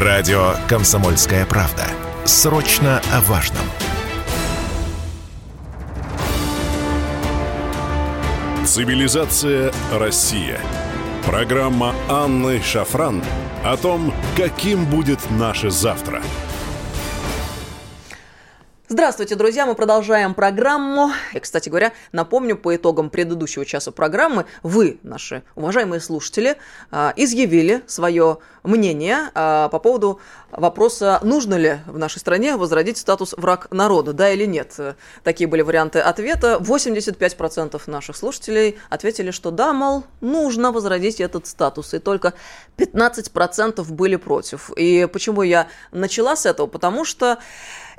Радио «Комсомольская правда». Срочно о важном. Цивилизация Россия. Программа Анны Шафран о том, каким будет наше завтра – Здравствуйте, друзья! Мы продолжаем программу. И, кстати говоря, напомню, по итогам предыдущего часа программы вы, наши уважаемые слушатели, а, изъявили свое мнение а, по поводу вопроса, нужно ли в нашей стране возродить статус враг народа, да или нет. Такие были варианты ответа. 85% наших слушателей ответили, что да, мол, нужно возродить этот статус. И только 15% были против. И почему я начала с этого? Потому что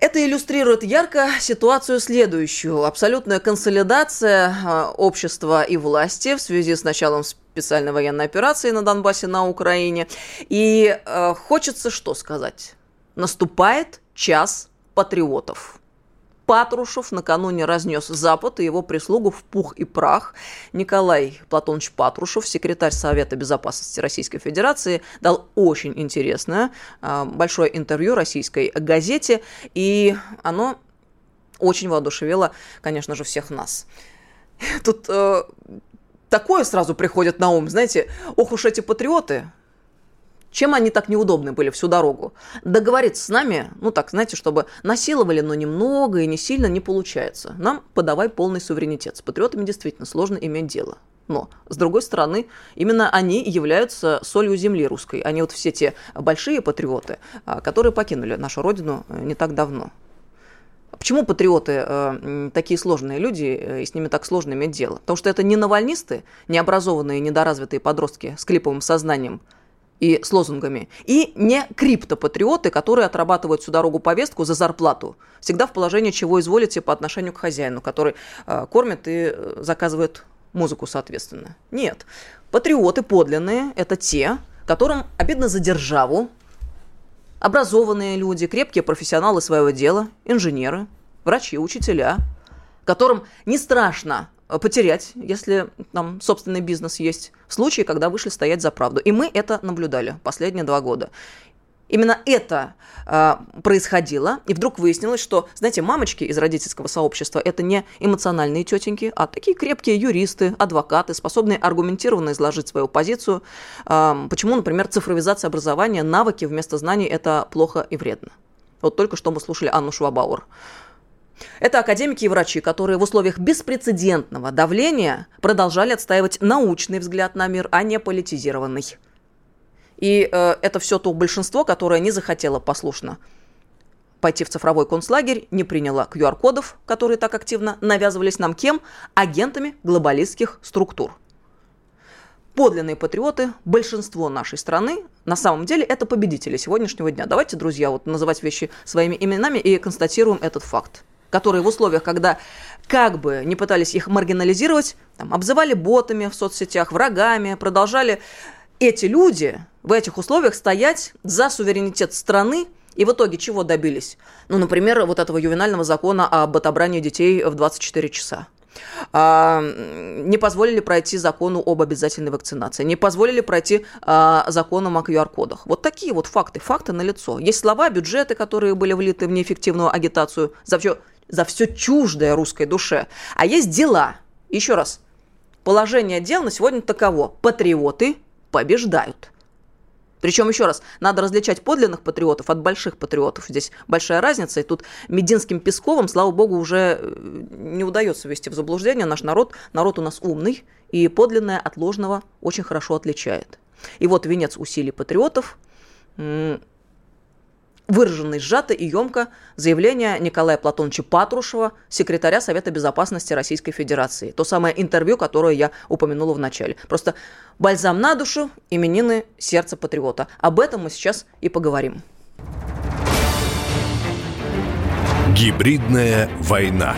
это иллюстрирует ярко ситуацию следующую. Абсолютная консолидация а, общества и власти в связи с началом специальной военной операции на Донбассе, на Украине. И э, хочется что сказать? Наступает час патриотов. Патрушев накануне разнес Запад и его прислугу в пух и прах. Николай Платонович Патрушев, секретарь Совета Безопасности Российской Федерации, дал очень интересное а, большое интервью российской газете, и оно очень воодушевило, конечно же, всех нас. Тут э, такое сразу приходит на ум, знаете, ох уж эти патриоты, чем они так неудобны были всю дорогу? Договориться с нами, ну так, знаете, чтобы насиловали, но немного и не сильно не получается. Нам подавай полный суверенитет. С патриотами действительно сложно иметь дело. Но, с другой стороны, именно они являются солью земли русской. Они вот все те большие патриоты, а, которые покинули нашу родину э, не так давно. Почему патриоты э, такие сложные люди, э, и с ними так сложно иметь дело? Потому что это не навальнисты, необразованные, недоразвитые подростки с клиповым сознанием – и с лозунгами, и не криптопатриоты, которые отрабатывают всю дорогу повестку за зарплату, всегда в положении чего изволите по отношению к хозяину, который э, кормит и э, заказывает музыку соответственно. Нет. Патриоты подлинные – это те, которым обидно за державу, образованные люди, крепкие профессионалы своего дела, инженеры, врачи, учителя, которым не страшно потерять, если там собственный бизнес есть, в случае, когда вышли стоять за правду. И мы это наблюдали последние два года. Именно это э, происходило, и вдруг выяснилось, что, знаете, мамочки из родительского сообщества это не эмоциональные тетеньки, а такие крепкие юристы, адвокаты, способные аргументированно изложить свою позицию. Э, почему, например, цифровизация образования, навыки вместо знаний это плохо и вредно. Вот только что мы слушали Анну Швабауэр. Это академики и врачи, которые в условиях беспрецедентного давления продолжали отстаивать научный взгляд на мир, а не политизированный. И э, это все то большинство, которое не захотело послушно пойти в цифровой концлагерь, не приняло QR-кодов, которые так активно навязывались нам кем? Агентами глобалистских структур. Подлинные патриоты, большинство нашей страны, на самом деле это победители сегодняшнего дня. Давайте, друзья, вот называть вещи своими именами и констатируем этот факт которые в условиях, когда как бы не пытались их маргинализировать, там, обзывали ботами в соцсетях, врагами, продолжали эти люди в этих условиях стоять за суверенитет страны, и в итоге чего добились? Ну, например, вот этого ювенального закона об отобрании детей в 24 часа. А, не позволили пройти закону об обязательной вакцинации, не позволили пройти а, законом о QR-кодах. Вот такие вот факты, факты на лицо. Есть слова, бюджеты, которые были влиты в неэффективную агитацию за все за все чуждое русской душе. А есть дела. Еще раз. Положение дел на сегодня таково. Патриоты побеждают. Причем, еще раз, надо различать подлинных патриотов от больших патриотов. Здесь большая разница. И тут Мединским Песковым, слава богу, уже э, не удается ввести в заблуждение наш народ. Народ у нас умный, и подлинное от ложного очень хорошо отличает. И вот венец усилий патриотов выраженный сжато и емко заявление Николая Платоновича Патрушева, секретаря Совета Безопасности Российской Федерации. То самое интервью, которое я упомянула в начале. Просто бальзам на душу, именины сердца патриота. Об этом мы сейчас и поговорим. Гибридная война.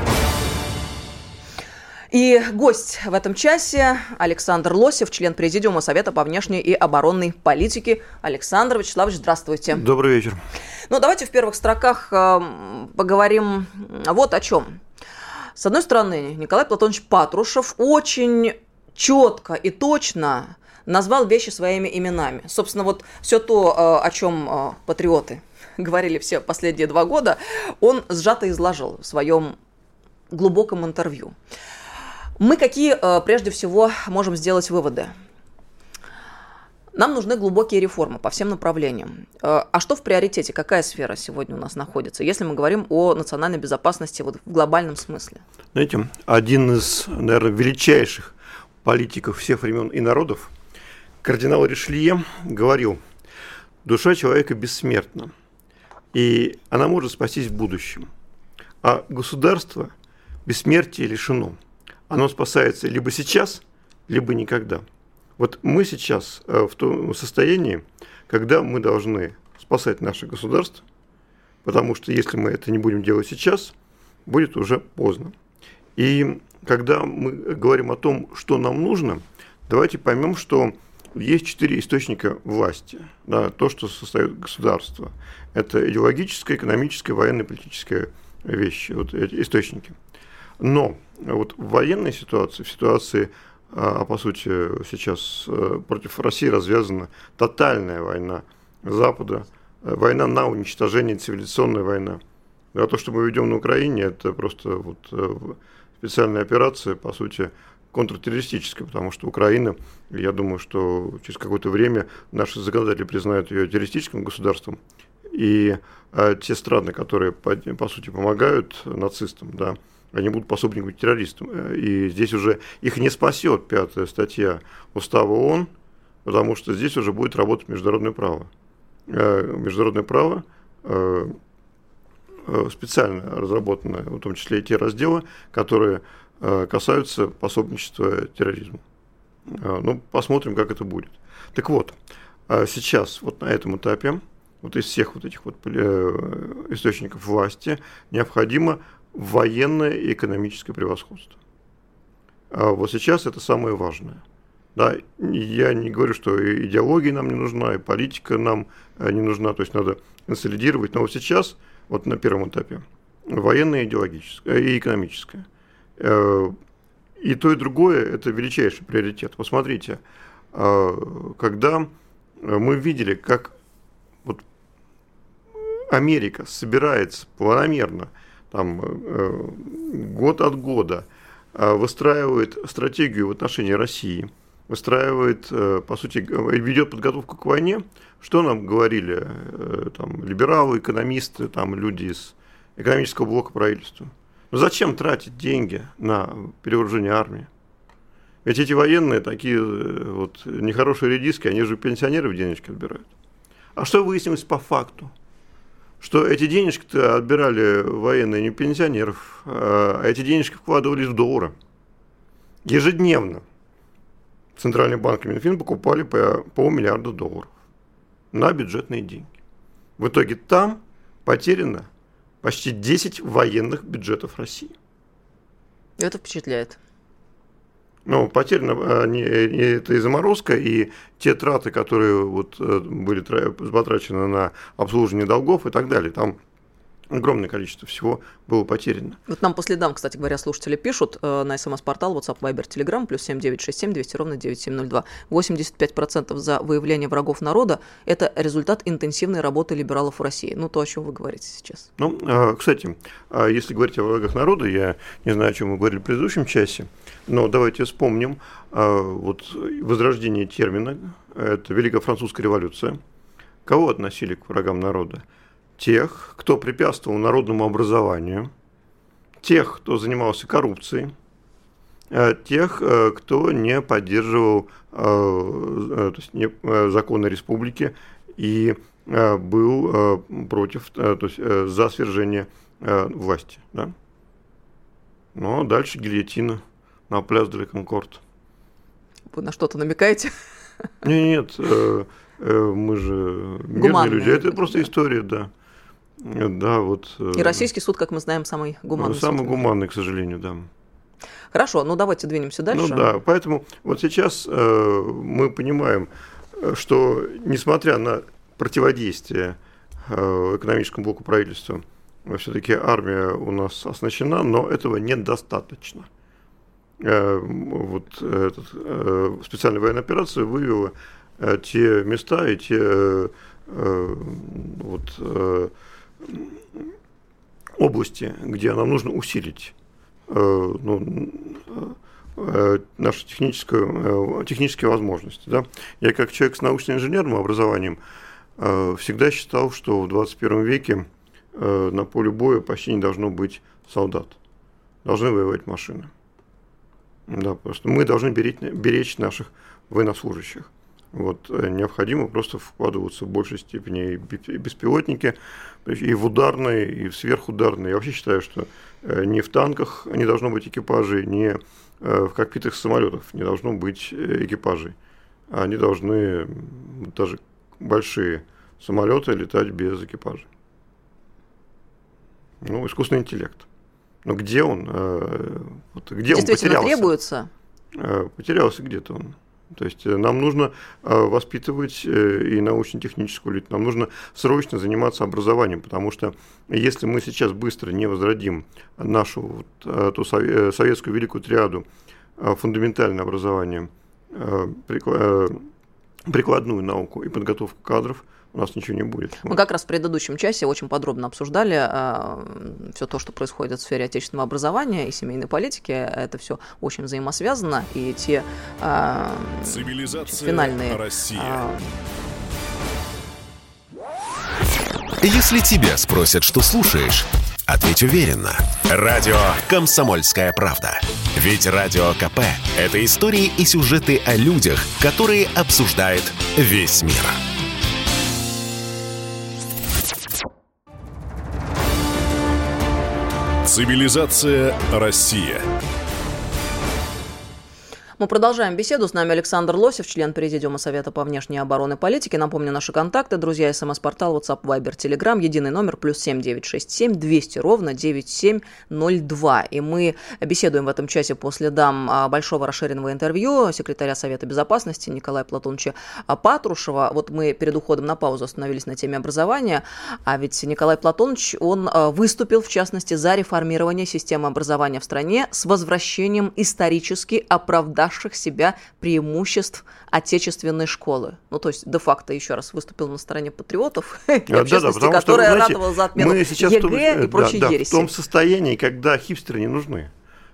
И гость в этом часе Александр Лосев, член Президиума Совета по внешней и оборонной политике. Александр Вячеславович, здравствуйте. Добрый вечер. Ну, давайте в первых строках э, поговорим вот о чем. С одной стороны, Николай Платонович Патрушев очень четко и точно назвал вещи своими именами. Собственно, вот все то, о чем патриоты говорили все последние два года, он сжато изложил в своем глубоком интервью. Мы какие, прежде всего, можем сделать выводы? Нам нужны глубокие реформы по всем направлениям. Э, а что в приоритете? Какая сфера сегодня у нас находится, если мы говорим о национальной безопасности вот в глобальном смысле? Знаете, один из, наверное, величайших политиков всех времен и народов, кардинал Ришелье, говорил, душа человека бессмертна, и она может спастись в будущем. А государство бессмертия лишено. Оно спасается либо сейчас, либо никогда. Вот мы сейчас э, в том состоянии, когда мы должны спасать наше государство, потому что если мы это не будем делать сейчас, будет уже поздно. И когда мы говорим о том, что нам нужно, давайте поймем, что есть четыре источника власти, да, то, что состоит государство. Это идеологическая, экономическая, военная, политическая вещи, вот эти источники. Но вот в военной ситуации, в ситуации а, по сути сейчас э, против России развязана тотальная война Запада, э, война на уничтожение, цивилизационная война. А то, что мы ведем на Украине, это просто вот э, специальная операция, по сути, контртеррористическая, потому что Украина, я думаю, что через какое-то время наши законодатели признают ее террористическим государством, и а, те страны, которые, по, по сути, помогают нацистам, да, они будут пособниками террористам. Э, и здесь уже их не спасет пятая статья Устава ООН, потому что здесь уже будет работать международное право. Э, международное право э, специально разработаны, в том числе и те разделы, которые касаются пособничества терроризму. Ну, посмотрим, как это будет. Так вот, сейчас, вот на этом этапе, вот из всех вот этих вот источников власти необходимо военное и экономическое превосходство. А вот сейчас это самое важное. Да, я не говорю, что идеология нам не нужна, и политика нам э, не нужна, то есть надо консолидировать, но вот сейчас, вот на первом этапе, военное, идеологическое и экономическое. Э, и то, и другое – это величайший приоритет. Посмотрите, э, когда мы видели, как вот Америка собирается планомерно – там, э, год от года э, выстраивает стратегию в отношении России, выстраивает, э, по сути, ведет подготовку к войне, что нам говорили там, либералы, экономисты, там, люди из экономического блока правительства. Ну зачем тратить деньги на перевооружение армии? Ведь эти военные такие вот нехорошие редиски, они же пенсионеров денежки отбирают. А что выяснилось по факту? Что эти денежки-то отбирали военные не пенсионеров, а эти денежки вкладывались в доллары. Ежедневно Центральный банк и Минфин покупали по полмиллиарда долларов на бюджетные деньги. В итоге там потеряно почти 10 военных бюджетов России. Это впечатляет. Ну, потеряно не, не, это и заморозка, и те траты, которые вот э, были потрачены на обслуживание долгов и так далее. Там огромное количество всего было потеряно. Вот нам по следам, кстати говоря, слушатели пишут э, на смс-портал WhatsApp, Viber, Telegram, плюс 7967 200 ровно 9702. 85% за выявление врагов народа – это результат интенсивной работы либералов в России. Ну, то, о чем вы говорите сейчас. Ну, э, кстати, э, если говорить о врагах народа, я не знаю, о чем мы говорили в предыдущем часе, но давайте вспомним э, вот возрождение термина, это Великая Французская революция. Кого относили к врагам народа? Тех, кто препятствовал народному образованию, тех, кто занимался коррупцией, э, тех, э, кто не поддерживал э, то есть не, законы республики и был против, то есть за свержение власти. Да? Ну, а дальше гильотина на пляс де Конкорд. Вы на что-то намекаете? Нет, нет, мы же мирные люди. Это просто история, да. Да, вот. Э, И российский суд, как мы знаем, самый гуманный. Самый суд. гуманный, к сожалению, да. Хорошо, ну давайте двинемся дальше. Ну да, поэтому вот сейчас э, мы понимаем, что несмотря на противодействие э, экономическому блоку правительства, все-таки армия у нас оснащена, но этого недостаточно. вот этот, специальная военная операция вывела те места и те вот, области, где нам нужно усилить ну, наши техническую, технические возможности. Да? Я как человек с научно-инженерным образованием всегда считал, что в 21 веке на поле боя почти не должно быть солдат. Должны воевать машины. Да, просто мы должны беречь, беречь наших военнослужащих. Вот, э, необходимо просто вкладываться в большей степени и беспилотники, и в ударные, и в сверхударные. Я вообще считаю, что э, не в танках не должно быть экипажей, не э, в кокпитах самолетов не должно быть экипажей. Они должны, даже большие самолеты, летать без экипажей. Ну, искусственный интеллект. Но где он? Вот, где он потерялся? требуется? Потерялся где-то он. То есть э, нам нужно э, воспитывать э, и научно-техническую элиту, нам нужно срочно заниматься образованием, потому что если мы сейчас быстро не возродим нашу ту советскую великую триаду фундаментальное образование, прикладную науку и подготовку кадров – у нас ничего не будет. Мы как раз в предыдущем часе очень подробно обсуждали э, а, все то, что происходит в сфере отечественного образования и семейной политики. Это все очень взаимосвязано. И те э, финальные... Россия. Э, Если тебя спросят, что слушаешь, ответь уверенно. Радио «Комсомольская правда». Ведь Радио КП – это истории и сюжеты о людях, которые обсуждает весь мир. Цивилизация Россия. Мы продолжаем беседу. С нами Александр Лосев, член Президиума Совета по внешней обороны и политике. Напомню наши контакты. Друзья, смс-портал, WhatsApp, Viber, Telegram. Единый номер плюс семь девять шесть семь двести ровно девять семь ноль два. И мы беседуем в этом часе по следам а, большого расширенного интервью секретаря Совета Безопасности Николая Платоновича Патрушева. Вот мы перед уходом на паузу остановились на теме образования. А ведь Николай Платонович, он а, выступил, в частности, за реформирование системы образования в стране с возвращением исторически оправдавшихся оправдавших себя преимуществ отечественной школы. Ну, то есть, де-факто, еще раз, выступил на стороне патриотов и да, общественности, да, которая что, знаете, радовала за отмену мы сейчас ЕГЭ том, и прочие да, ереси. в том состоянии, когда хипстеры не нужны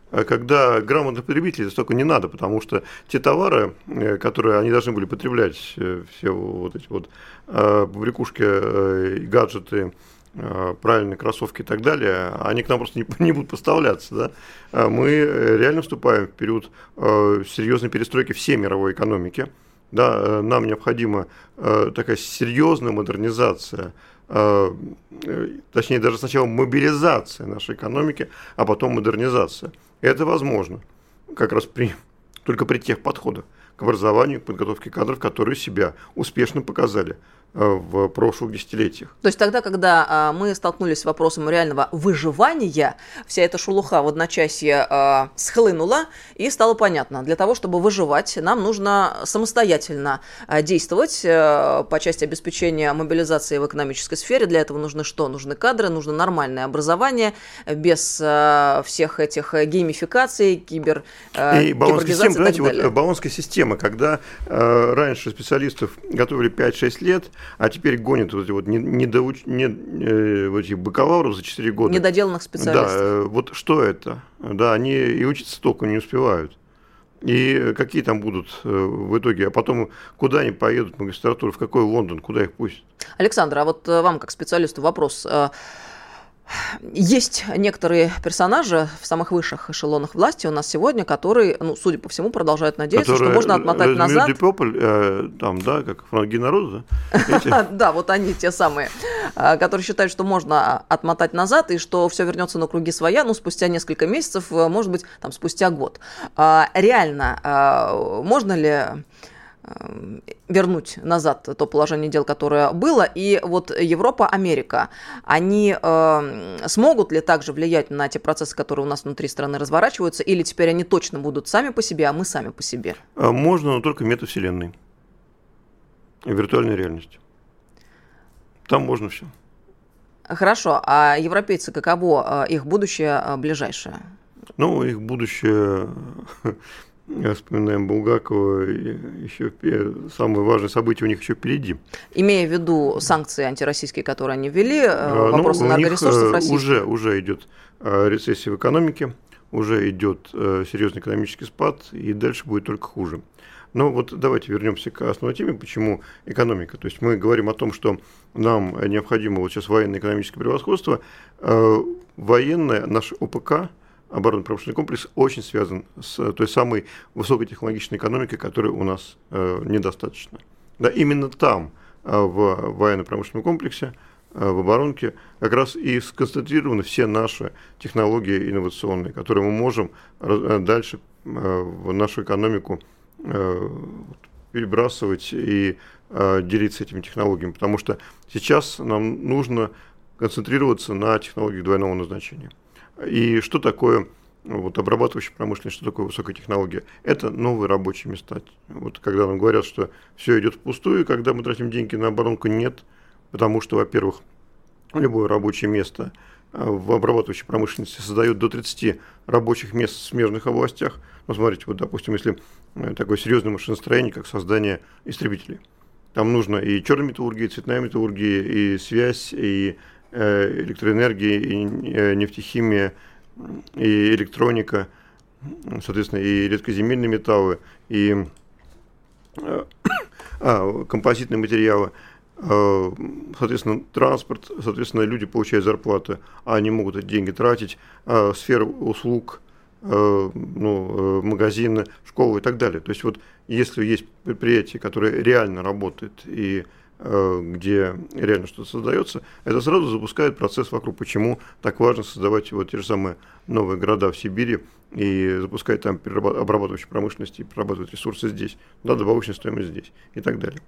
а когда грамотных потребителей столько не надо, потому что те товары, э, которые они должны были потреблять, э, все вот эти вот э, побрякушки, гаджеты, правильные кроссовки и так далее, они к нам просто не, не будут поставляться. Да? А мы реально вступаем в период э, серьезной перестройки всей мировой экономики. Да, э, нам необходима такая серьезная модернизация, точнее даже сначала мобилизация нашей экономики, а потом модернизация. Это возможно как раз при, только при тех подходах к образованию, к подготовке кадров, которые себя успешно показали. Э, в прошлых десятилетиях. То есть тогда, когда а, мы столкнулись с вопросом реального выживания, вся эта шелуха в одночасье а, схлынула, и стало понятно, для того, чтобы выживать, нам нужно самостоятельно а, действовать а, по части обеспечения мобилизации в экономической сфере. Для этого нужны что? Нужны кадры, нужно нормальное образование, без всех этих геймификаций, кибер, и баллонская система, знаете, вот баллонская система, когда раньше специалистов готовили 5-6 лет, а теперь гонят вот эти вот не, не, э, вот эти бакалавров за 4 года. Недоделанных специалистов. Да, э, вот что это? Да, они и учиться только не успевают. И какие там будут э, в итоге, а потом куда они поедут в магистратуру, в какой Лондон, куда их пустят? Александр, а вот э, вам как специалисту вопрос. Есть некоторые персонажи в самых высших эшелонах власти у нас сегодня, которые, ну, судя по всему, продолжают надеяться, которые, что можно отмотать назад. People, э, там, да, как враги народа. Да, вот они те самые, э, которые считают, что можно отмотать назад и что все вернется на круги своя, ну, спустя несколько месяцев, э, может быть, там, спустя год. А, реально, э, можно ли вернуть назад то положение дел, которое было. И вот Европа, Америка, они э, смогут ли также влиять на те процессы, которые у нас внутри страны разворачиваются, или теперь они точно будут сами по себе, а мы сами по себе? Э, можно, но только метавселенной. Виртуальной реальности. Там можно все. Хорошо. А европейцы каково э, их будущее э, ближайшее? Но их будущее вспоминаем Булгакова, еще самое важное событие у них еще впереди. Имея в виду санкции антироссийские, которые они ввели, э, а, ну, вопрос энергоресурсов России. Уже, уже идет рецессия в экономике, уже идет серьезный экономический спад, и дальше будет только хуже. Но вот давайте вернемся к основной теме, почему экономика. То есть мы говорим о том, что нам необходимо вот сейчас военно-экономическое превосходство. Э, военное, наш ОПК, оборонно-промышленный комплекс, очень связан с той самой высокотехнологичной экономикой, которой у нас э, недостаточно. Да, именно там, э, в военно-промышленном комплексе, в оборонке как раз и сконцентрированы все наши технологии инновационные, которые мы можем дальше в нашу экономику Э, перебрасывать и э, делиться этими технологиями, потому что сейчас нам нужно концентрироваться на технологиях двойного назначения. И что такое вот, обрабатывающая промышленность, что такое высокая технология? Это новые рабочие места. Вот когда нам говорят, что все идет впустую, когда мы тратим деньги на оборонку, нет, потому что, во-первых, любое рабочее место э, в обрабатывающей промышленности создает до 30 рабочих мест в смежных областях. Ну, смотрите, вот, допустим, если Э, такое серьезное машиностроение, как создание истребителей. Там нужно и черная металлургия, и цветная металлургия, и связь, и электроэнергия, и э, нефтехимия, и электроника, соответственно, и редкоземельные металлы, и а, композитные материалы, соответственно, транспорт, соответственно, люди получают зарплаты, а они могут эти деньги тратить, сфера услуг – Э, ну, э, магазины, школы и так далее. То есть вот если есть предприятие, которое реально работает и э, где реально что-то создается, это сразу запускает процесс вокруг, почему так важно создавать вот те же самые новые города в Сибири и запускать там обрабатывающую промышленность и перерабатывать ресурсы здесь, да, добавочная стоимость здесь и так далее.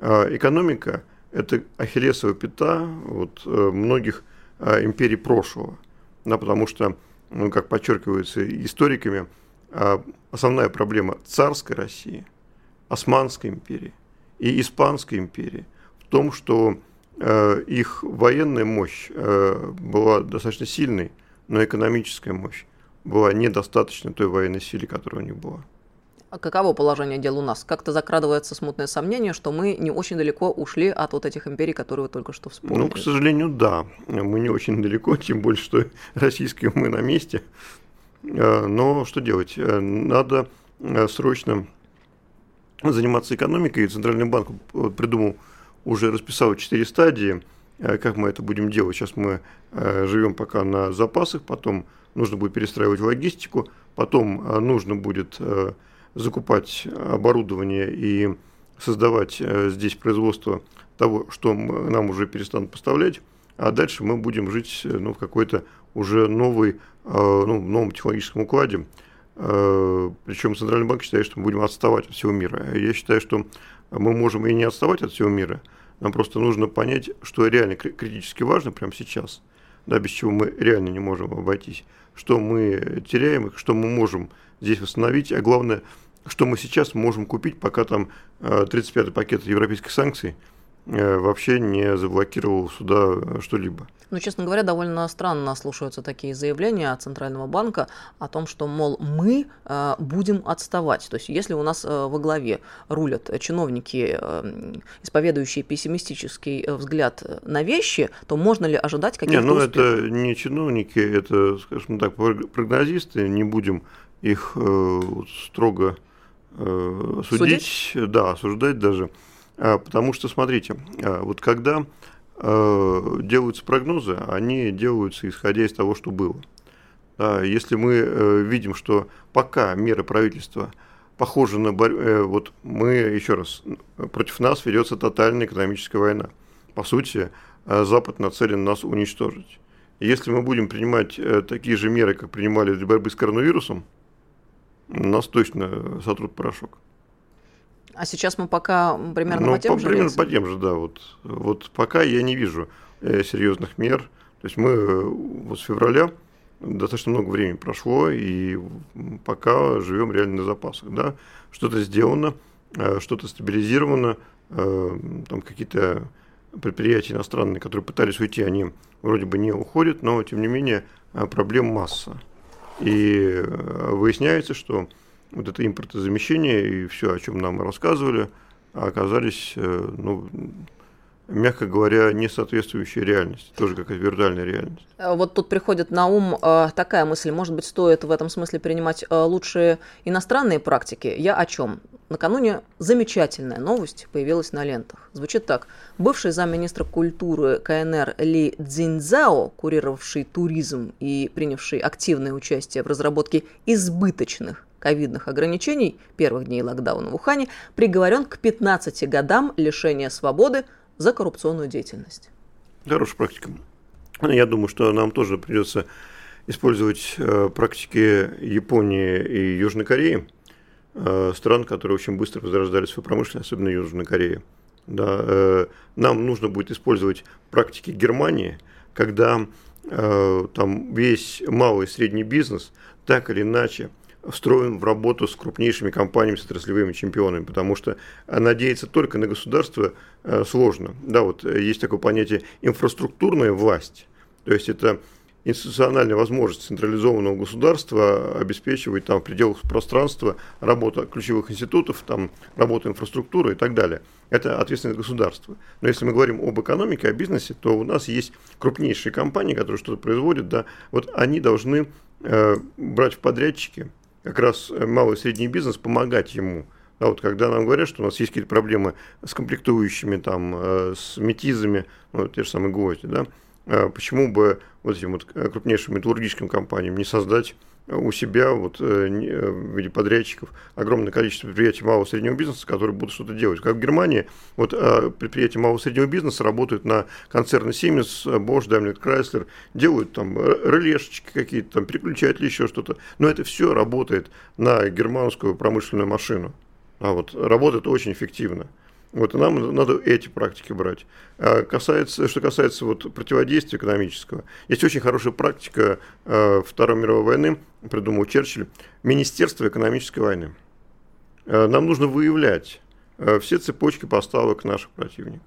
А экономика – это ахиллесова пята вот, многих империй прошлого, да, потому что ну, как подчеркивается историками, а, основная проблема царской России, Османской империи и Испанской империи в том, что э, их военная мощь э, была достаточно сильной, но экономическая мощь была недостаточно той военной силе, которая у них была. А каково положение дел у нас? Как-то закрадывается смутное сомнение, что мы не очень далеко ушли от вот этих империй, которые вы только что вспомнили. Ну, к сожалению, да. Мы не очень далеко, тем более, что российские мы на месте. А, но что делать? Э, надо э, срочно заниматься экономикой. Центральный банк придумал, уже расписал четыре стадии, э, как мы это будем делать. Сейчас мы живем пока на запасах, потом нужно будет перестраивать логистику, потом нужно будет закупать оборудование и создавать э, здесь производство того, что нам уже перестанут поставлять, а дальше мы будем жить э, ну, в какой-то уже новый, э, ну, новом технологическом укладе. Причем Центральный банк считает, что мы будем отставать от всего мира. Я считаю, что мы можем и не отставать от всего мира. Нам просто нужно понять, что реально критически важно прямо сейчас, да, без чего мы реально не можем обойтись, что мы теряем что мы можем здесь восстановить, а главное, что мы сейчас можем купить, пока там 35-й э, пакет европейских санкций э, вообще не заблокировал сюда э, что-либо. Ну, честно говоря, довольно странно слушаются такие заявления от Центрального банка о том, что, мол, мы э, будем отставать. То есть, если у нас э, во главе рулят чиновники, э, исповедующие пессимистический взгляд на вещи, то можно ли ожидать каких-то Не, ну успехов? это не чиновники, это, скажем так, прогнозисты, не будем их э, строго э, судить, судить, да, осуждать даже. А, потому что, смотрите, а, вот когда э, делаются прогнозы, они делаются исходя из того, что было. Если мы э, видим, что пока меры правительства похожи на борьбу, э, вот мы, еще раз, против нас ведется тотальная экономическая война. По сути, Запад нацелен нас уничтожить. Если мы будем принимать э, такие же меры, как принимали для борьбы с коронавирусом, нас точно сотрут порошок. А сейчас мы пока примерно ну, по тем по, же Примерно по тем же, да. Вот, вот пока я не вижу э, серьезных мер. То есть мы э, вот с февраля достаточно много времени прошло, и пока живем реально на запасах. Да? Что-то сделано, э, что-то стабилизировано, э, там какие-то предприятия иностранные, которые пытались уйти, они вроде бы не уходят, но тем не менее э, проблем масса. И выясняется, что вот это импортозамещение и все, о чем нам рассказывали, оказались, ну, мягко говоря, не соответствующая реальности, тоже какая-то виртуальная реальность. Э, вот тут приходит на ум э, такая мысль, может быть, стоит в этом смысле принимать э, лучшие иностранные практики. Я о чем? Накануне замечательная новость появилась на лентах. Звучит так. Бывший замминистра культуры КНР Ли Цзиньцзао, курировавший туризм и принявший активное участие в разработке избыточных ковидных ограничений первых дней локдауна в Ухане, приговорен к 15 годам лишения свободы за коррупционную деятельность. Хорошая практика. Я думаю, что нам тоже придется использовать э, практики Японии и Южной Кореи, э, стран, которые очень быстро возрождали свою промышленность, особенно Южной Кореи. Да, э, нам нужно будет использовать практики Германии, когда там весь малый и средний бизнес так или иначе встроен в работу с крупнейшими компаниями, с отраслевыми чемпионами, потому что надеяться только на государство э, сложно. Да, вот э, есть такое понятие инфраструктурная власть, то есть это институциональная возможность централизованного государства обеспечивать там в пределах пространства работу ключевых институтов, там работу инфраструктуры и так далее. Это ответственность государства. Но если мы говорим об экономике, о бизнесе, то у нас есть крупнейшие компании, которые что-то производят, да, вот они должны э, брать в подрядчики как раз э, малый и средний бизнес, помогать ему. Да, вот когда нам говорят, что у нас есть какие-то проблемы с комплектующими, там, э, с метизами, ну, те же самые гвозди, да, а почему бы вот этим вот крупнейшим металлургическим компаниям не создать у себя вот, э, э, в виде подрядчиков огромное количество предприятий малого и среднего бизнеса, которые будут что-то делать. Как в Германии, вот а, предприятия малого и среднего бизнеса работают на концерны Siemens, Bosch, Daimler, Chrysler, делают там релешечки какие-то, там переключатели, еще что-то. Но это все работает на германскую промышленную машину. А вот работает очень эффективно. Вот, и нам надо эти практики брать. А касается, что касается вот, противодействия экономического, есть очень хорошая практика э, Второй мировой войны, придумал Черчилль, Министерство экономической войны. Э, нам нужно выявлять э, все цепочки поставок наших противников,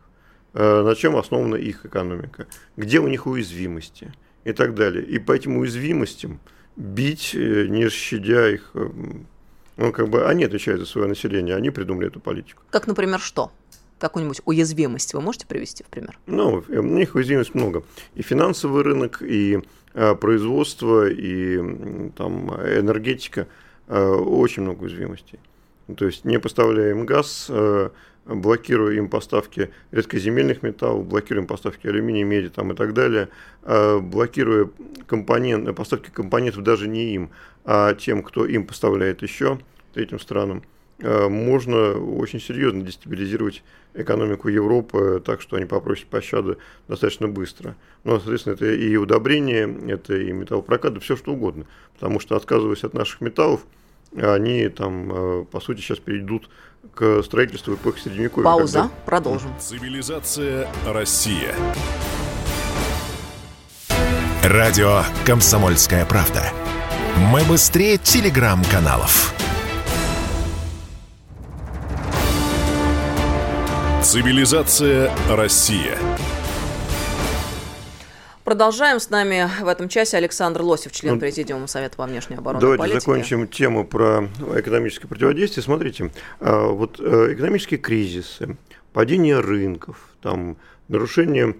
э, на чем основана их экономика, где у них уязвимости и так далее. И по этим уязвимостям бить, э, не щадя их э, ну, как бы они отвечают за свое население, они придумали эту политику. Как, например, что? Какую-нибудь уязвимость вы можете привести в пример? Ну, у них уязвимость много. И финансовый рынок, и а, производство, и там энергетика. А, очень много уязвимостей. То есть не поставляем газ, а, блокируя им поставки редкоземельных металлов, блокируем поставки алюминия, меди там, и так далее, блокируя компонент, поставки компонентов даже не им, а тем, кто им поставляет еще, третьим странам, э, можно очень серьезно дестабилизировать экономику Европы так, что они попросят пощады достаточно быстро. Ну, соответственно, это и удобрение, это и металлопрокат, все что угодно. Потому что, отказываясь от наших металлов, они там, по сути, сейчас перейдут к строительству эпохи Средневековья. Пауза, когда... продолжим. Цивилизация Россия. Радио «Комсомольская правда». Мы быстрее телеграм-каналов. Цивилизация Россия. Продолжаем с нами в этом часе Александр Лосев, член ну, Президиума Совета по внешней обороне Давайте политике. закончим тему про экономическое противодействие. Смотрите, а, вот э, экономические кризисы, падение рынков, там, нарушение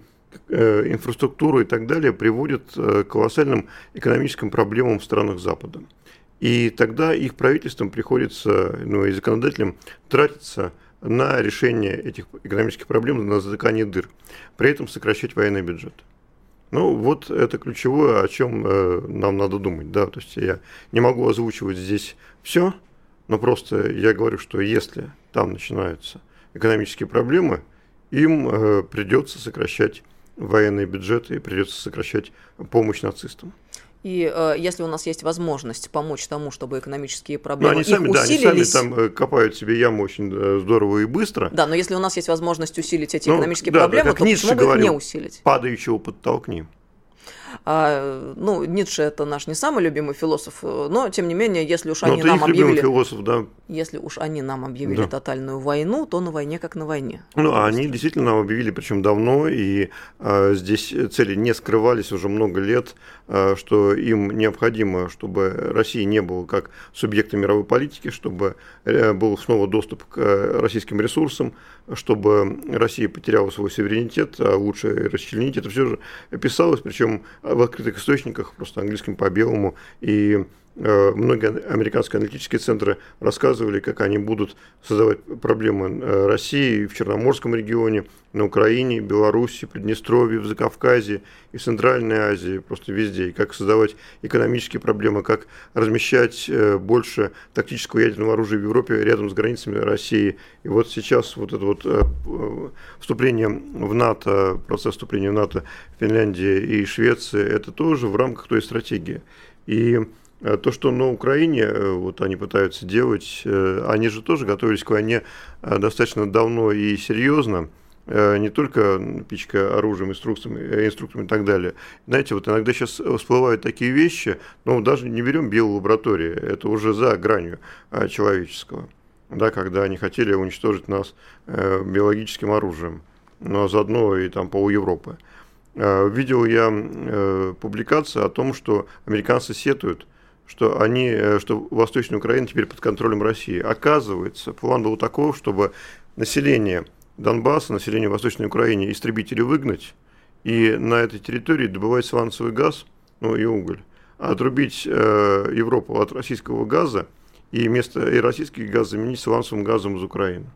Э, инфраструктуру и так далее приводит э, к колоссальным экономическим проблемам в странах Запада. И тогда их правительствам приходится, ну и законодателям, тратиться на решение этих экономических проблем, на затыкание дыр, при этом сокращать военный бюджет. Ну, вот это ключевое, о чем э, нам надо думать. Да? То есть я не могу озвучивать здесь все, но просто я говорю, что если там начинаются экономические проблемы, им э, придется сокращать военные бюджеты и придется сокращать помощь нацистам. И э, если у нас есть возможность помочь тому, чтобы экономические ну, проблемы но они сами, усилились... Да, они сами там э, копают себе яму очень э, здорово и быстро. Да, но если у нас есть возможность усилить эти ну, экономические да, проблемы, да, то почему бы их не усилить? Падающего подтолкни. А, ну, Ницше это наш не самый любимый философ, но тем не менее, если уж Но они это нам объявили, философ, да. если уж они нам объявили Да. тотальную войну, то на войне как на войне. Ну, а они действительно нам объявили, причем давно, и э, здесь цели не скрывались уже много лет, э, что им необходимо, чтобы Россия не была как субъекта мировой политики, чтобы э, был снова доступ к э, российским ресурсам, чтобы Россия потеряла свой суверенитет, а лучше расчленить. Это все же писалось, причем в открытых источниках, просто английским по белому, и Многие американские аналитические центры рассказывали, как они будут создавать проблемы э, России в Черноморском регионе, на Украине, Беларуси, Приднестровье, в Закавказье и Центральной Азии, просто везде, и как создавать экономические проблемы, как размещать э, больше тактического ядерного оружия в Европе рядом с границами России. И вот сейчас вот это вот э, э, вступление в НАТО, процесс вступления в НАТО Финляндии и Швеции, это тоже в рамках той стратегии. И э, то, что на Украине э, вот они пытаются делать, э, они же тоже готовились к войне э, достаточно давно и серьезно, э, не только пичка оружием, инструкциями, э, инструкторами и так далее. Знаете, вот иногда сейчас всплывают такие вещи, но даже не берем биолаборатории, это уже за гранью э, человеческого, да, когда они хотели уничтожить нас э, биологическим оружием, но заодно и там пол Европы. Э, Видел я э, публикацию о том, что американцы сетуют, что они, э, что Восточная Украина теперь под контролем России. Оказывается, план был такой, чтобы население Донбасса, население Восточной Украины истребители выгнать и на этой территории добывать сланцевый газ, ну и уголь, а отрубить э, Европу от российского газа и вместо и российский газ заменить сланцевым газом из Украины.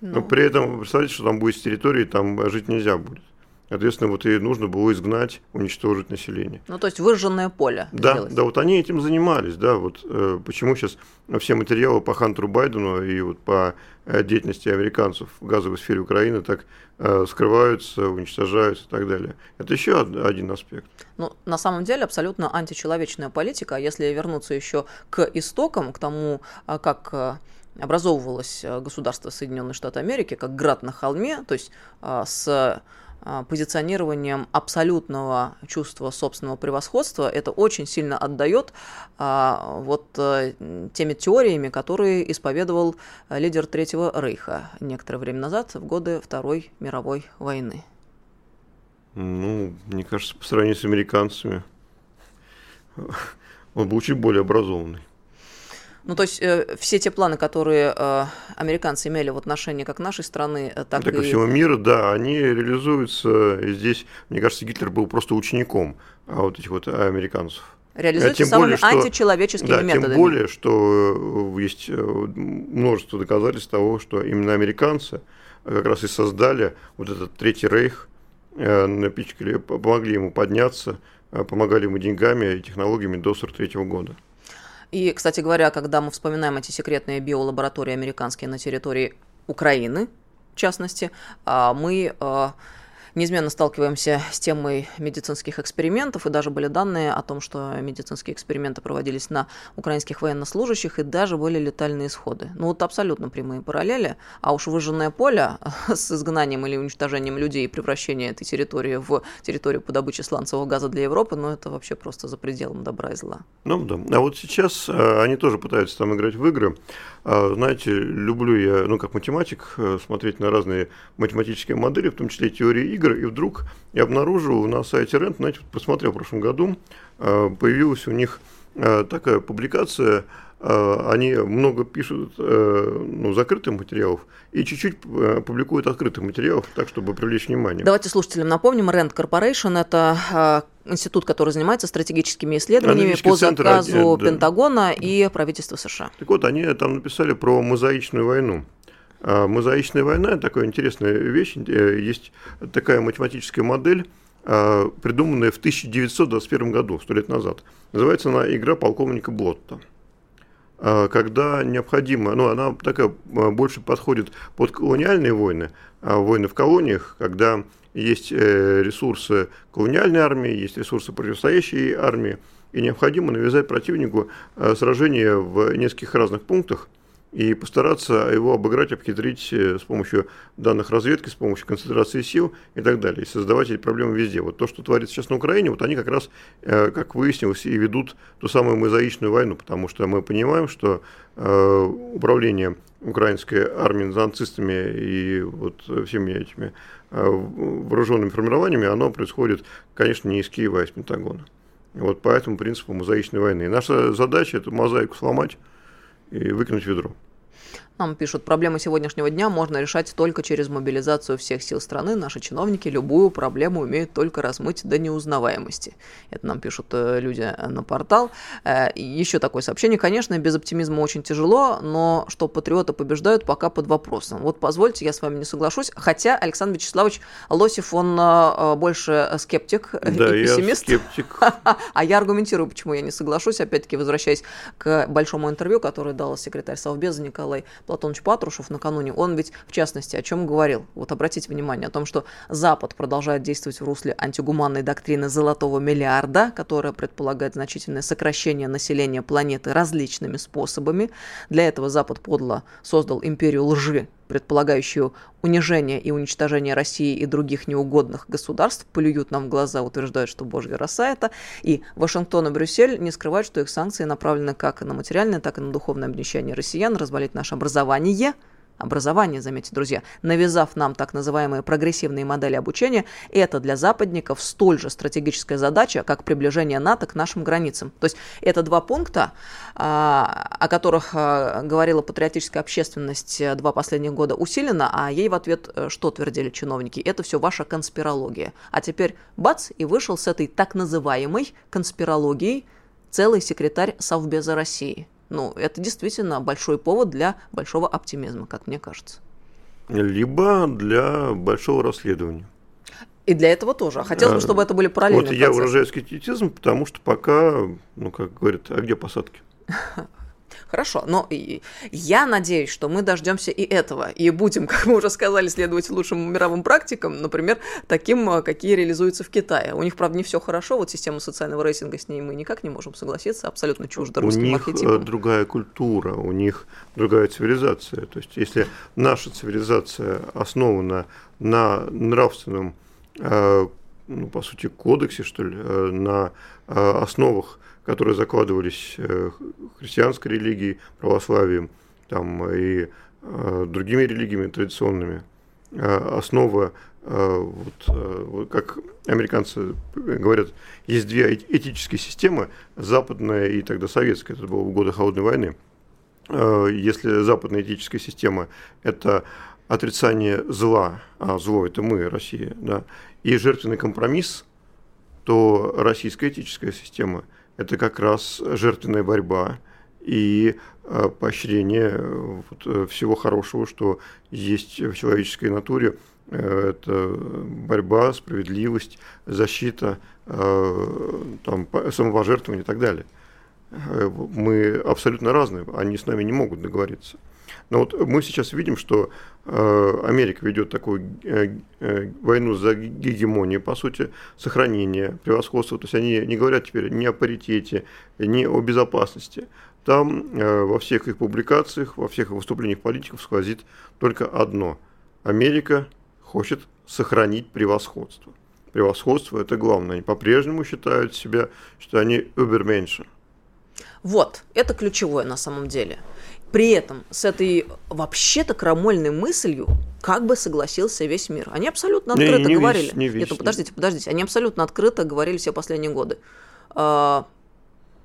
Но Ну, при этом, вы представляете, что там будет с территории, там жить нельзя будет. Соответственно, вот и нужно было изгнать, уничтожить население. ну, то есть выжженное поле. Да, делать. да, вот они этим занимались, да, вот э, почему сейчас все материалы по Хантеру Байдену и вот по э, деятельности американцев в газовой сфере Украины так э, скрываются, уничтожаются и так далее. Это еще од- один аспект. Ну, на самом деле, абсолютно античеловечная политика. А Если вернуться еще к истокам, к тому, а, как э, образовывалось э, государство Соединенные Штаты Америки, как град на холме, то есть а, с позиционированием абсолютного чувства собственного превосходства, это очень сильно отдает а, вот э, теми теориями, которые исповедовал э, лидер Третьего Рейха некоторое время назад, в годы Второй мировой войны. Ну, мне кажется, по сравнению с американцами, он был чуть более образованный. Ну, то есть э, все те планы, которые э, американцы имели в отношении как нашей страны, э, так, Так и всего мира, да, они реализуются. И здесь, мне кажется, Гитлер был просто учеником а вот этих вот американцев. реализуются тем самыми более, что- античеловеческими Да, методами. тем более, что э, есть э, множество доказательств того, что именно американцы как раз и создали вот этот Третий Рейх, напичкали, помогли ему подняться, помогали ему деньгами и технологиями до 43 года. И, кстати говоря, когда мы вспоминаем эти секретные биолаборатории американские на территории Украины, в частности, а, мы а, неизменно сталкиваемся с темой медицинских экспериментов, и даже были данные о том, что медицинские эксперименты проводились на украинских военнослужащих, и даже были летальные исходы. Ну вот абсолютно прямые параллели, а уж выжженное поле с изгнанием или уничтожением людей и превращение этой территории в территорию по добыче сланцевого газа для Европы, ну это вообще просто за пределом добра и зла. Ну да. А вот сейчас э, они тоже пытаются там играть в игры. А, Знаете, люблю я, ну, как математик, э, смотреть на разные математические модели, в том числе теории игр, и вдруг я обнаружил на сайте Rent, знаете, посмотрел в прошлом году, э, появилась у них э, такая публикация, э, они много пишут ну, закрытых материалов и чуть-чуть публикуют открытых материалов, так, чтобы привлечь внимание. Давайте слушателям напомним, Rand Corporation – это институт, который занимается стратегическими исследованиями по центр, заказу э, да. Пентагона и правительства США. Так вот, они там написали про мозаичную войну. А Мозаичная война – это такая интересная вещь. Э, Есть такая математическая модель, а, придуманная в 1921 году, сто лет назад. Называется она «Игра полковника Блотта». А, Когда необходимо, ну, она такая больше подходит под колониальные войны, войны в колониях, когда есть э, ресурсы колониальной армии, есть ресурсы противостоящей армии, и необходимо навязать противнику сражение в нескольких разных пунктах, и постараться его обыграть, обхитрить э, с помощью данных разведки, с помощью концентрации сил и так далее, и создавать эти проблемы везде. Вот то, что творится сейчас на Украине, вот они как раз, э, как выяснилось, и ведут ту самую мозаичную войну, потому что мы понимаем, что э, управление украинской армией нацистами и вот всеми этими вооруженными формированиями, оно происходит, конечно, не из Киева, а из Пентагона. Вот по этому принципу мозаичной войны. И наша задача эту мозаику сломать, и выкинуть ведро. Нам пишут, проблемы сегодняшнего дня можно решать только через мобилизацию всех сил страны. Наши чиновники любую проблему умеют только размыть до неузнаваемости. Это нам пишут э, люди на портал. Э, еще такое сообщение. Конечно, без оптимизма очень тяжело, но что патриоты побеждают, пока под вопросом. Вот позвольте, я с вами не соглашусь. Хотя Александр Вячеславович Лосев, он э, больше скептик да, и пессимист. Я скептик. А я аргументирую, почему я не соглашусь. Опять-таки, возвращаясь к большому интервью, которое дал секретарь Совбеза Николай Платонович Патрушев накануне, он ведь, в частности, о чем говорил? Вот обратите внимание, о том, что Запад продолжает действовать в русле антигуманной доктрины золотого миллиарда, которая предполагает значительное сокращение населения планеты различными способами. Для этого Запад подло создал империю лжи, предполагающую унижение и уничтожение России и других неугодных государств, плюют нам в глаза, утверждают, что божья роса это. И Вашингтон и Брюссель не скрывают, что их санкции направлены как на материальное, так и на духовное обнищание россиян, развалить наше образование – образования, заметьте, друзья, навязав нам так называемые прогрессивные модели обучения, это для западников столь же стратегическая задача, как приближение НАТО к нашим границам. То есть это два пункта, а, о которых а, говорила патриотическая общественность э, два последних года усиленно, а ей в ответ э, что твердили чиновники? Это все ваша конспирология. А теперь бац, и вышел с этой так называемой конспирологией целый секретарь Совбеза России – ну, это действительно большой повод для большого оптимизма, как мне кажется. Либо для большого расследования. И для этого тоже. Хотелось бы, чтобы это были параллельные Вот я выражаю скептицизм, потому что пока, ну, как говорят, а где посадки? Хорошо, но я надеюсь, что мы дождемся и этого, и будем, как мы уже сказали, следовать лучшим мировым практикам, например, таким, э, какие реализуются в Китае. У них, правда, не все хорошо, вот система социального рейтинга с ней мы никак не можем согласиться, абсолютно чуждо русским У них архетипам. другая культура, у них другая цивилизация. То есть, если наша цивилизация основана на нравственном, э, ну, по сути, кодексе, что ли, э, на основах которые закладывались э, христианской религией, православием там, и э, другими религиями традиционными. Э, основа, вот, как американцы говорят, есть две этические системы, западная и тогда советская, это было в годы Холодной войны. Если западная этическая система – это отрицание зла, а зло – это мы, Россия, да, и жертвенный компромисс, то российская этическая система – это как раз жертвенная борьба и э, поощрение э, вот, э, всего хорошего, что есть в человеческой натуре. Это борьба, справедливость, защита, там, самопожертвование и так далее. Мы абсолютно разные, они с нами не могут договориться. Но вот мы сейчас видим, что э, Америка ведет такую э, э, войну за гегемонию, по сути, сохранение, превосходство. То есть они не говорят теперь ни о паритете, ни о безопасности. Там во всех их публикациях, во всех выступлениях политиков сквозит только одно. Америка хочет сохранить превосходство. Превосходство – это главное. Они по-прежнему считают себя, что они уберменьше. Вот, это ключевое на самом деле. При этом с этой вообще-то крамольной мыслью как бы согласился весь мир. Они абсолютно открыто не, не говорили. Весь, не весь, Нет, ну, подождите, подождите. Они абсолютно открыто говорили все последние годы. А,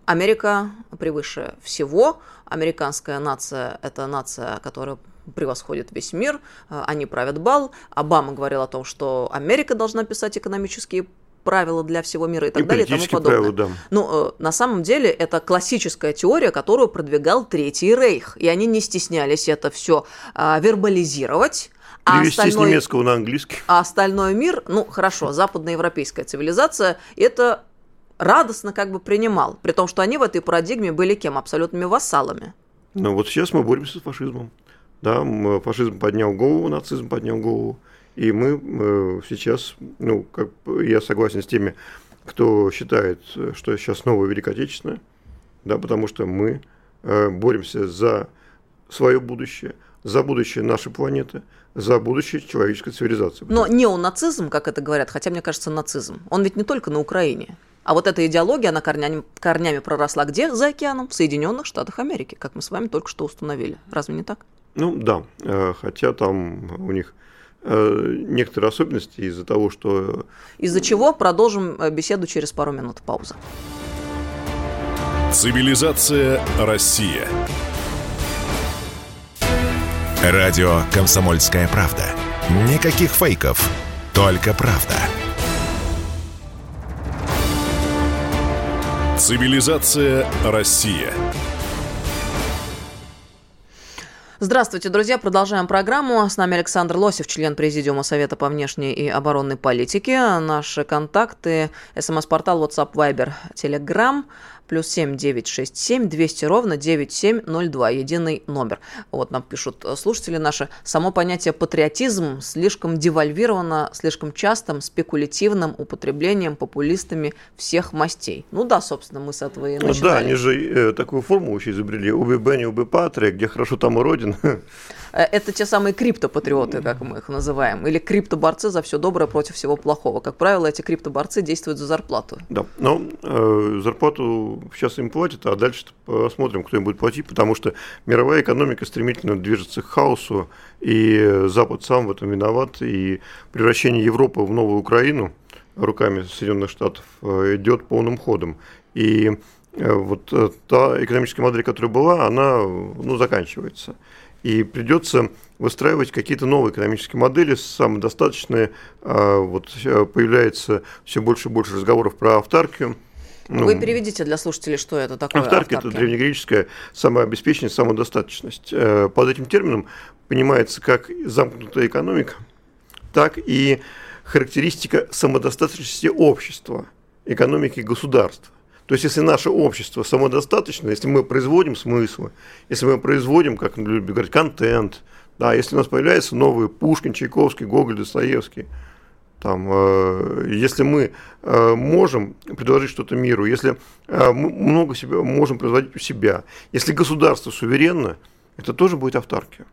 Америка превыше всего. Американская нация – это нация, которая превосходит весь мир. А, они правят бал. Обама говорил о том, что Америка должна писать экономические правила для всего мира и так и далее и тому подобное. Правила, да. Ну, э, на самом деле, это классическая теория, которую продвигал Третий Рейх. И они не стеснялись это все а, вербализировать. А остальной, с немецкого на английский. А остальной мир, ну хорошо, западноевропейская цивилизация, это радостно как бы принимал, при том, что они в этой парадигме были кем? Абсолютными вассалами. Ну вот сейчас мы боремся с фашизмом. Да, фашизм поднял голову, нацизм поднял голову. И мы э, сейчас, ну, как я согласен с теми, кто считает, что сейчас новая Великая Отечественная, да, потому что мы э, боремся за свое будущее, за будущее нашей планеты, за будущее человеческой цивилизации. Но неонацизм, как это говорят, хотя мне кажется нацизм, он ведь не только на Украине. А вот эта идеология, она корнями, корнями проросла где? За океаном, в Соединенных Штатах Америки, как мы с вами только что установили. Разве не так? Ну да, э, хотя там у них некоторые особенности из-за того, что... Из-за чего продолжим э, беседу через пару минут. Пауза. Цивилизация Россия. Радио «Комсомольская правда». Никаких фейков, только правда. Цивилизация Россия. Здравствуйте, друзья. Продолжаем программу. С нами Александр Лосев, член Президиума Совета по внешней и оборонной политике. Наши контакты. СМС-портал WhatsApp Viber Telegram плюс 7 967 200 ровно 9702, единый номер. Вот нам пишут слушатели наши. Само понятие патриотизм слишком девальвировано слишком частым спекулятивным употреблением популистами всех мастей. Ну да, собственно, мы с этого и начинали. Да, они же э, такую формулу еще изобрели. Уби Бенни, уби Патрия, где хорошо, там и Родина. Э, это те самые криптопатриоты, как мы их называем, или криптоборцы за все доброе против всего плохого. Как правило, эти криптоборцы действуют за зарплату. Да, но э, зарплату сейчас им платят, а дальше посмотрим, кто им будет платить, потому что мировая экономика стремительно движется к хаосу, и Запад сам в этом виноват, и превращение Европы в новую Украину руками Соединенных Штатов э, идет полным ходом. И э, вот та экономическая модель, которая была, она ну, заканчивается и придется выстраивать какие-то новые экономические модели, самодостаточные. А, вот появляется все больше и больше разговоров про автаркию. Ну, Вы переведите для слушателей, что это такое. Автаркия – это древнегреческое самообеспечение, самодостаточность. Э, под этим термином понимается как замкнутая экономика, так и характеристика самодостаточности общества, экономики государства. То есть, если наше общество самодостаточно, если мы производим смыслы, если мы производим, как любят говорить, контент, да, если у нас появляются новые Пушкин, Чайковский, Гоголь, Достоевский, там, э, если мы э, можем предложить что-то миру, если э, мы много себя можем производить у себя, если государство суверенно, это тоже будет автаркия.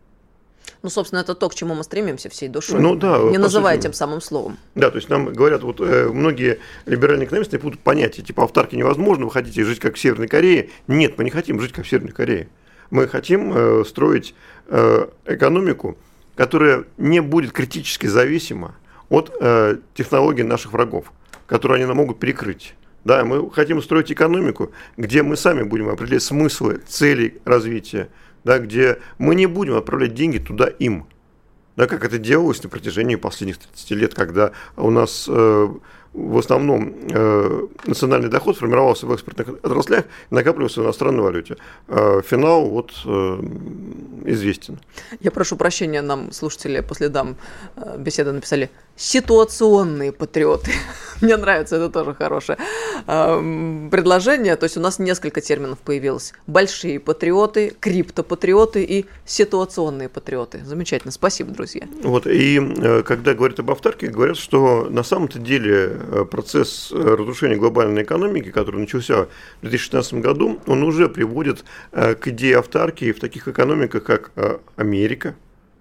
Ну, собственно, это то, к чему мы стремимся всей душой. Ну, да, не называя тем самым словом. Да, то есть нам говорят, вот э, многие либеральные экономисты путают понятия, типа автарки невозможно, вы хотите жить как в Северной Корее. Нет, мы не хотим жить как в Северной Корее. Мы хотим э, строить э, экономику, которая не будет критически зависима от э, технологий наших врагов, которые они нам могут перекрыть. Да, мы хотим строить экономику, где мы сами будем определять смыслы, цели развития, да, где мы не будем отправлять деньги туда им. Да, как это делалось на протяжении последних 30 лет, когда у нас э, в основном э, национальный доход формировался в экспортных отраслях, накапливался в иностранной валюте. Э, финал вот э, известен. Я прошу прощения, нам слушатели после дам э, беседы написали ситуационные патриоты. Мне нравится, это тоже хорошее э, предложение. То есть у нас несколько терминов появилось. Большие патриоты, криптопатриоты и ситуационные патриоты. Замечательно, спасибо, друзья. Вот, и э, когда говорят об автарке, говорят, что на самом-то деле э, процесс разрушения глобальной экономики, который начался в 2016 году, он уже приводит к идее автарки в таких экономиках, как Америка,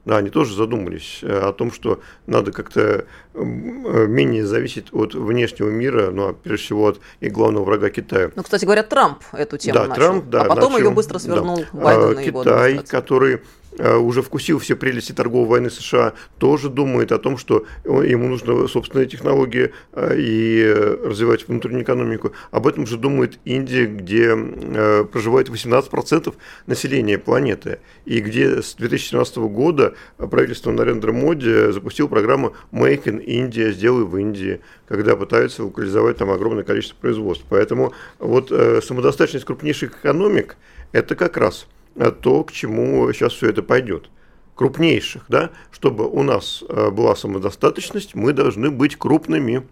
да, они тоже задумались э, о том, что надо как-то э, менее зависеть от внешнего мира, ну, а прежде всего от и главного врага Китая. Ну, кстати говоря, Трамп эту тему да, начал, Трамп, да, а потом начал, ее быстро свернул да. Байден а, Китай, который Э, уже вкусил все прелести торговой войны США, тоже думает о том, что ему нужны собственные технологии э, и развивать внутреннюю экономику. Об этом же думает Индия, где э, проживает 18% населения планеты, и где с 2017 года правительство Нарендра Моди запустило программу «Make in India», «Сделай в Индии», когда пытаются локализовать там огромное количество производств. Поэтому вот самодостаточность крупнейших экономик – это как раз – то, к чему сейчас все это пойдет. Крупнейших, да, чтобы у нас э, была самодостаточность, мы должны быть крупными.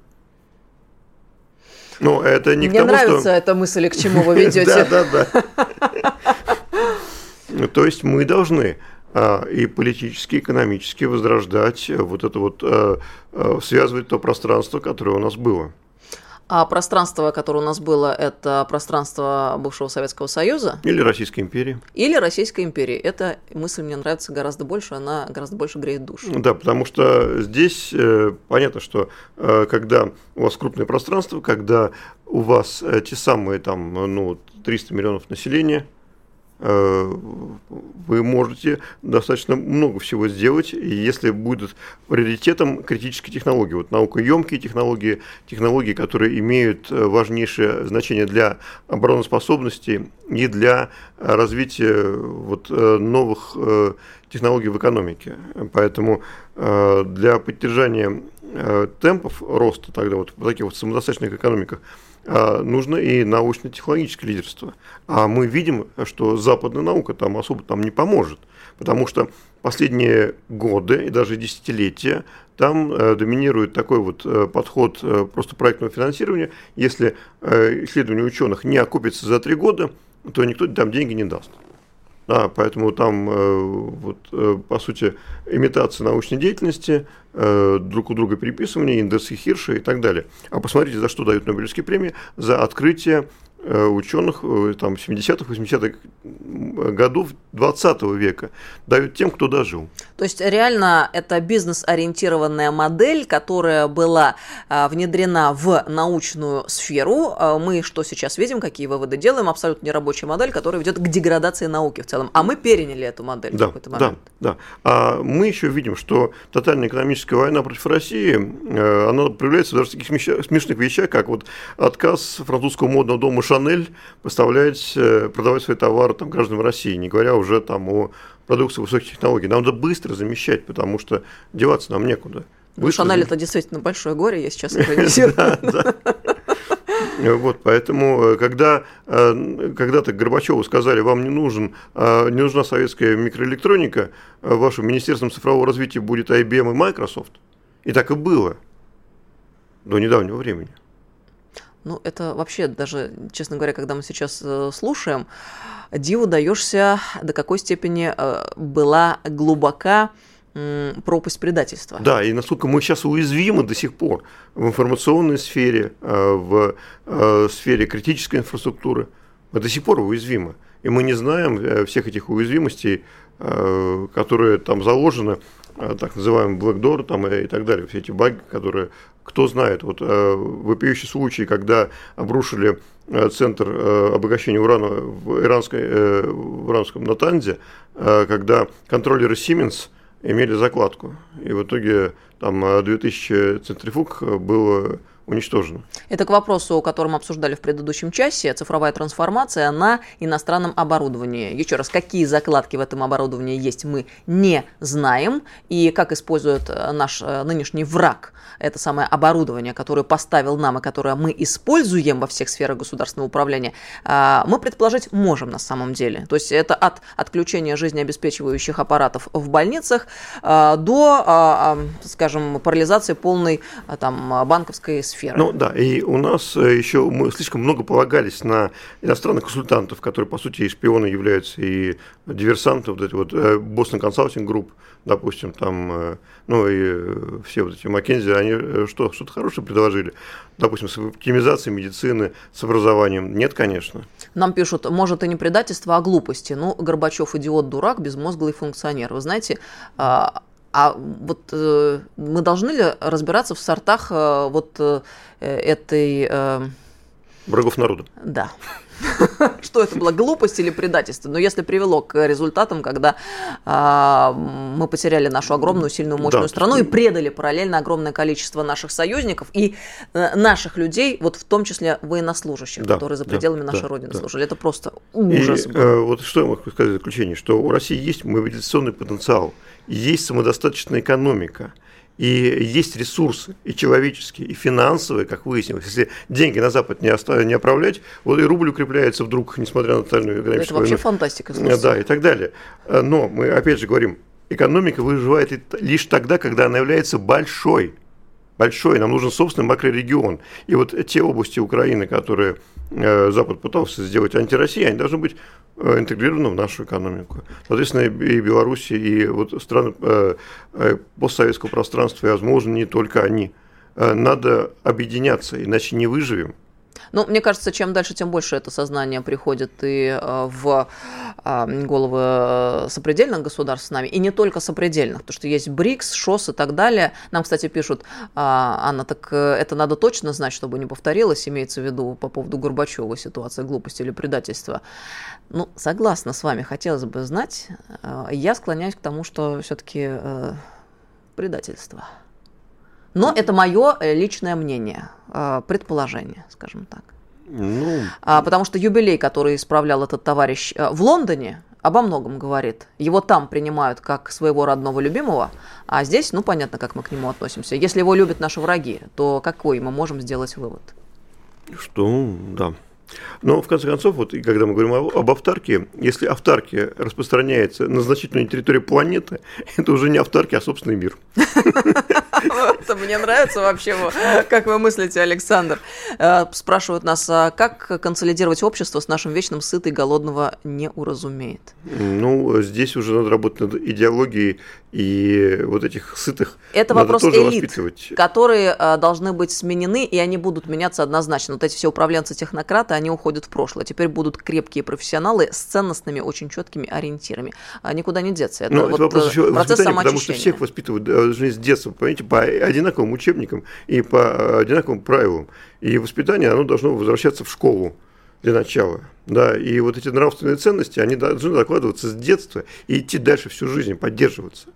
Но это не Мне к тому, нравится что... эта мысль, к чему вы ведете. Да, да, да. То есть мы должны а, и политически, и экономически возрождать вот это вот, а, связывать то пространство, которое у нас было. А пространство, которое у нас было, это пространство бывшего Советского Союза? Или Российской империи. Или Российской империи. Эта мысль мне нравится гораздо больше, она гораздо больше греет душу. Да, потому что здесь э, понятно, что э, когда у вас крупное пространство, когда у вас э, те самые там, ну, 300 миллионов населения, вы можете достаточно много всего сделать, если будут приоритетом критические технологии, вот наукоемкие технологии, технологии, которые имеют э, важнейшее значение для обороноспособности и для развития вот э, новых технологий в экономике. Поэтому для поддержания темпов роста тогда вот в таких вот самодостаточных экономиках нужно и научно-технологическое лидерство. А мы видим, что западная наука там особо там не поможет, потому что последние годы и даже десятилетия там э, доминирует такой вот э, подход э, просто проектного финансирования. Если исследование ученых не окупится за три года, то никто там деньги не даст. Да, поэтому там, э, вот, э, по сути, имитация научной деятельности, э, друг у друга переписывание, индексы Хирша и так далее. А посмотрите, за что дают Нобелевские премии? За открытие Э, ученых э, там, 70-х, 80-х годов 20 века дают тем, кто дожил. То есть реально это бизнес-ориентированная модель, которая была а, внедрена в научную сферу. А, мы что сейчас видим, какие выводы делаем? Абсолютно нерабочая модель, которая ведет к деградации науки в целом. А мы переняли эту модель да, в какой-то момент. Да, да. А мы еще видим, что тотальная экономическая война против России, э, она проявляется даже в таких смешных вещах, как вот отказ французского модного дома Шанель поставлять, э, продавать свои товары там, гражданам России, не говоря уже там о продукции высоких технологий. Нам надо быстро замещать, потому что деваться нам некуда. Ну, Шанель это действительно большое горе, я сейчас иронизирую. Вот, поэтому, э, когда э, когда-то Горбачеву сказали, вам не, нужен, не нужна советская микроэлектроника, вашим Министерством цифрового развития будет IBM и Microsoft, и так и было до недавнего времени. Ну, это вообще даже, честно говоря, когда мы сейчас э, слушаем, диву даешься, до какой степени э, была глубока пропасть предательства. Да, и насколько мы сейчас уязвимы до сих пор в информационной сфере, э, в сфере критической инфраструктуры, мы до сих пор уязвимы. И мы не знаем всех этих уязвимостей, которые там заложены, так называемый Black Door там, и так далее, все эти баги, которые кто знает, вот э, вопиющий случай, когда обрушили э, центр э, обогащения урана в, иранской, э, в иранском Натанзе, э, когда контроллеры Siemens имели закладку. И в итоге там 2000 э, центрифуг было уничтожено. Это к вопросу, о котором обсуждали в предыдущем часе, цифровая трансформация на иностранном оборудовании. Еще раз, какие закладки в этом оборудовании есть, мы не знаем. И как использует э, наш э, нынешний враг это самое оборудование, которое поставил нам и которое мы используем во всех сферах государственного управления, а, мы предположить можем на самом деле. То есть это от отключения жизнеобеспечивающих аппаратов в больницах а, до, а, скажем, парализации полной там, банковской сферы сферы. Ну да, и у нас э, еще мы слишком много полагались на иностранных консультантов, которые, по сути, и шпионы являются, и диверсанты, вот эти вот э, Boston Consulting Group, допустим, там, э, ну и все вот эти Маккензи, они что, что-то хорошее предложили? Допустим, с оптимизацией медицины, с образованием? Нет, конечно. Нам пишут, может и не предательство, а глупости. Ну, Горбачев идиот, дурак, безмозглый функционер. Вы знаете, а, вот э, мы должны ли разбираться в сортах э, вот э, этой... Э... Врагов народа. Да. Что это было, глупость или предательство? Но если привело к результатам, когда а, мы потеряли нашу огромную, сильную, мощную да. страну и предали параллельно огромное количество наших союзников и а, наших людей, вот в том числе военнослужащих, да, которые за пределами да, нашей да, Родины да. служили. Это просто ужас. И, э, вот что я могу сказать в заключение, что у России есть мобилизационный потенциал – есть самодостаточная экономика, и есть ресурсы, и человеческие, и финансовые, как выяснилось. Если деньги на Запад не, оставить, не отправлять, вот и рубль укрепляется вдруг, несмотря на тотальную экономическую Это вообще войну. фантастика. Слушайте. Да, и так далее. Но мы опять же говорим, экономика выживает лишь тогда, когда она является большой. Большой, нам нужен собственный макрорегион. И вот те области Украины, которые Э, Запад пытался сделать антироссия, они должны быть э, интегрированы в нашу экономику. Соответственно, и Беларусь, и вот страны э, постсоветского пространства, и, возможно, не только они, надо объединяться, иначе не выживем. Ну, мне кажется, чем дальше, тем больше это сознание приходит и э, в а, головы э, сопредельных государств с нами, и не только сопредельных, потому что есть БРИКС, ШОС и так далее. Нам, кстати, пишут, а, Анна, так э, это надо точно знать, чтобы не повторилось, имеется в виду по поводу Горбачева ситуация глупости или предательства. Ну, согласна с вами, хотелось бы знать. Я склоняюсь к тому, что все-таки предательство. Но это мое личное мнение. А, предположение, скажем так. Ну... А, потому что юбилей, который исправлял этот товарищ а, в Лондоне, обо многом говорит. Его там принимают как своего родного любимого, а здесь, ну, понятно, как мы к нему относимся. Если его любят наши враги, то какой мы можем сделать вывод? Что, да, но, в конце концов, вот когда мы говорим об автарке, если автаркия распространяется на значительную территорию планеты, это уже не автаркия, а собственный мир. Мне нравится вообще, как вы мыслите, Александр. Э, спрашивают нас, а как консолидировать общество с нашим вечным сытый голодного не уразумеет? Ну, здесь уже надо работать над идеологией и вот этих сытых Это вопрос элит, которые э, должны быть сменены, и они будут меняться однозначно. Вот эти все управленцы-технократы, они уходят в прошлое. Теперь будут крепкие профессионалы с ценностными, очень четкими ориентирами. А никуда не деться. Это, Но вот это вопрос э, еще процесс потому что всех воспитывают должны с детства, понимаете, по одинаковым учебникам и по э, одинаковым правилам. И воспитание, оно должно возвращаться в школу для начала. Да, и вот эти нравственные ценности, они должны закладываться с детства и идти дальше всю жизнь, поддерживаться.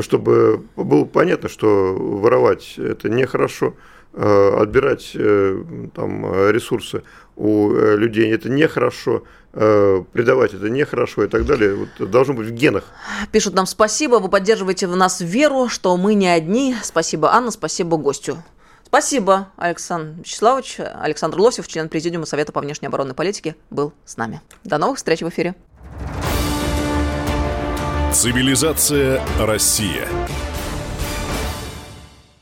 Чтобы было понятно, что воровать это нехорошо, Э, отбирать э, там, ресурсы у э, людей, это нехорошо, предавать это нехорошо и так далее. Вот, должно быть в генах. Пишут нам спасибо, вы поддерживаете в нас веру, что мы не одни. Спасибо, Анна, спасибо гостю. Спасибо, Александр Вячеславович. Александр Лосев, член Президиума Совета по внешней оборонной политике, был с нами. До новых встреч в эфире. Цивилизация Россия.